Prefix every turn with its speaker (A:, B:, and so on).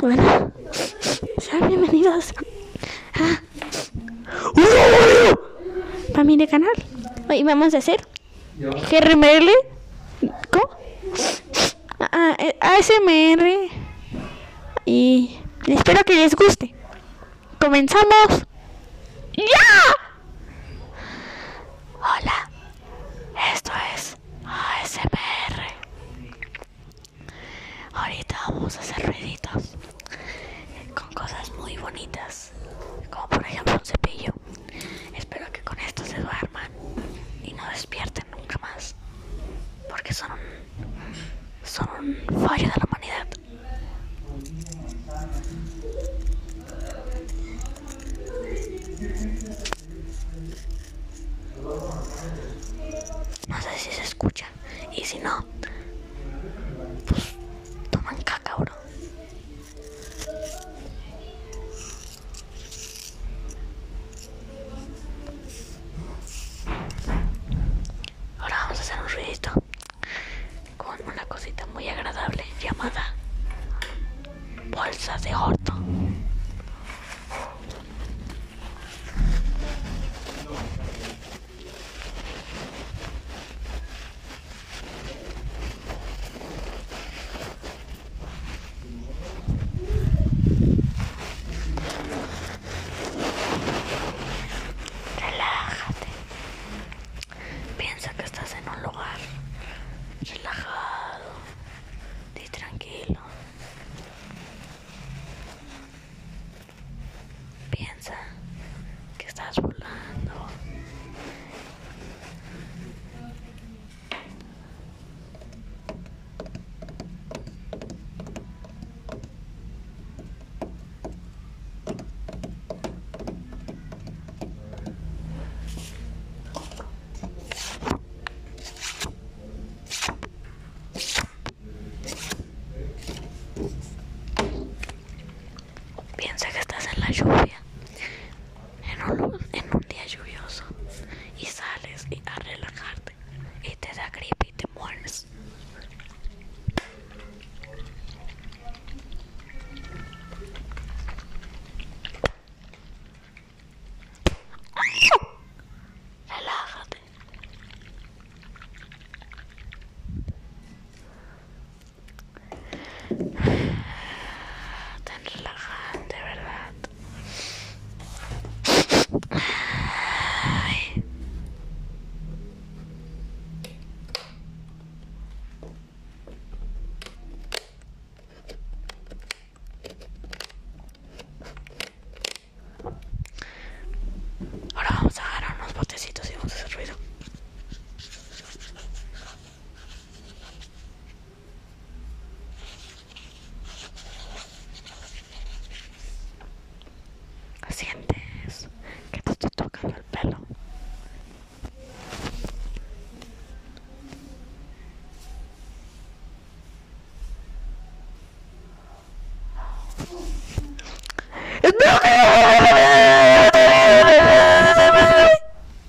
A: Bueno, sean bienvenidos a Familia Canal. Hoy vamos a hacer GRML. ¿Cómo? Eh, ASMR. Y espero que les guste. Comenzamos. Vamos a hacer ruiditos con cosas muy bonitas, como por ejemplo un cepillo. Espero que con esto se duerman y no despierten nunca más, porque son un, son un fallo de la humanidad. Agradable llamada bolsa de orto. Relájate. Piensa que estás en un lugar relajado y tranquilo. Piensa que estás volando. Piensa que estás en la lluvia, en un, en un día lluvioso, y sales y a relajarte, y te da gripe y te mueres. Relájate. sientes que te estoy tocando el pelo.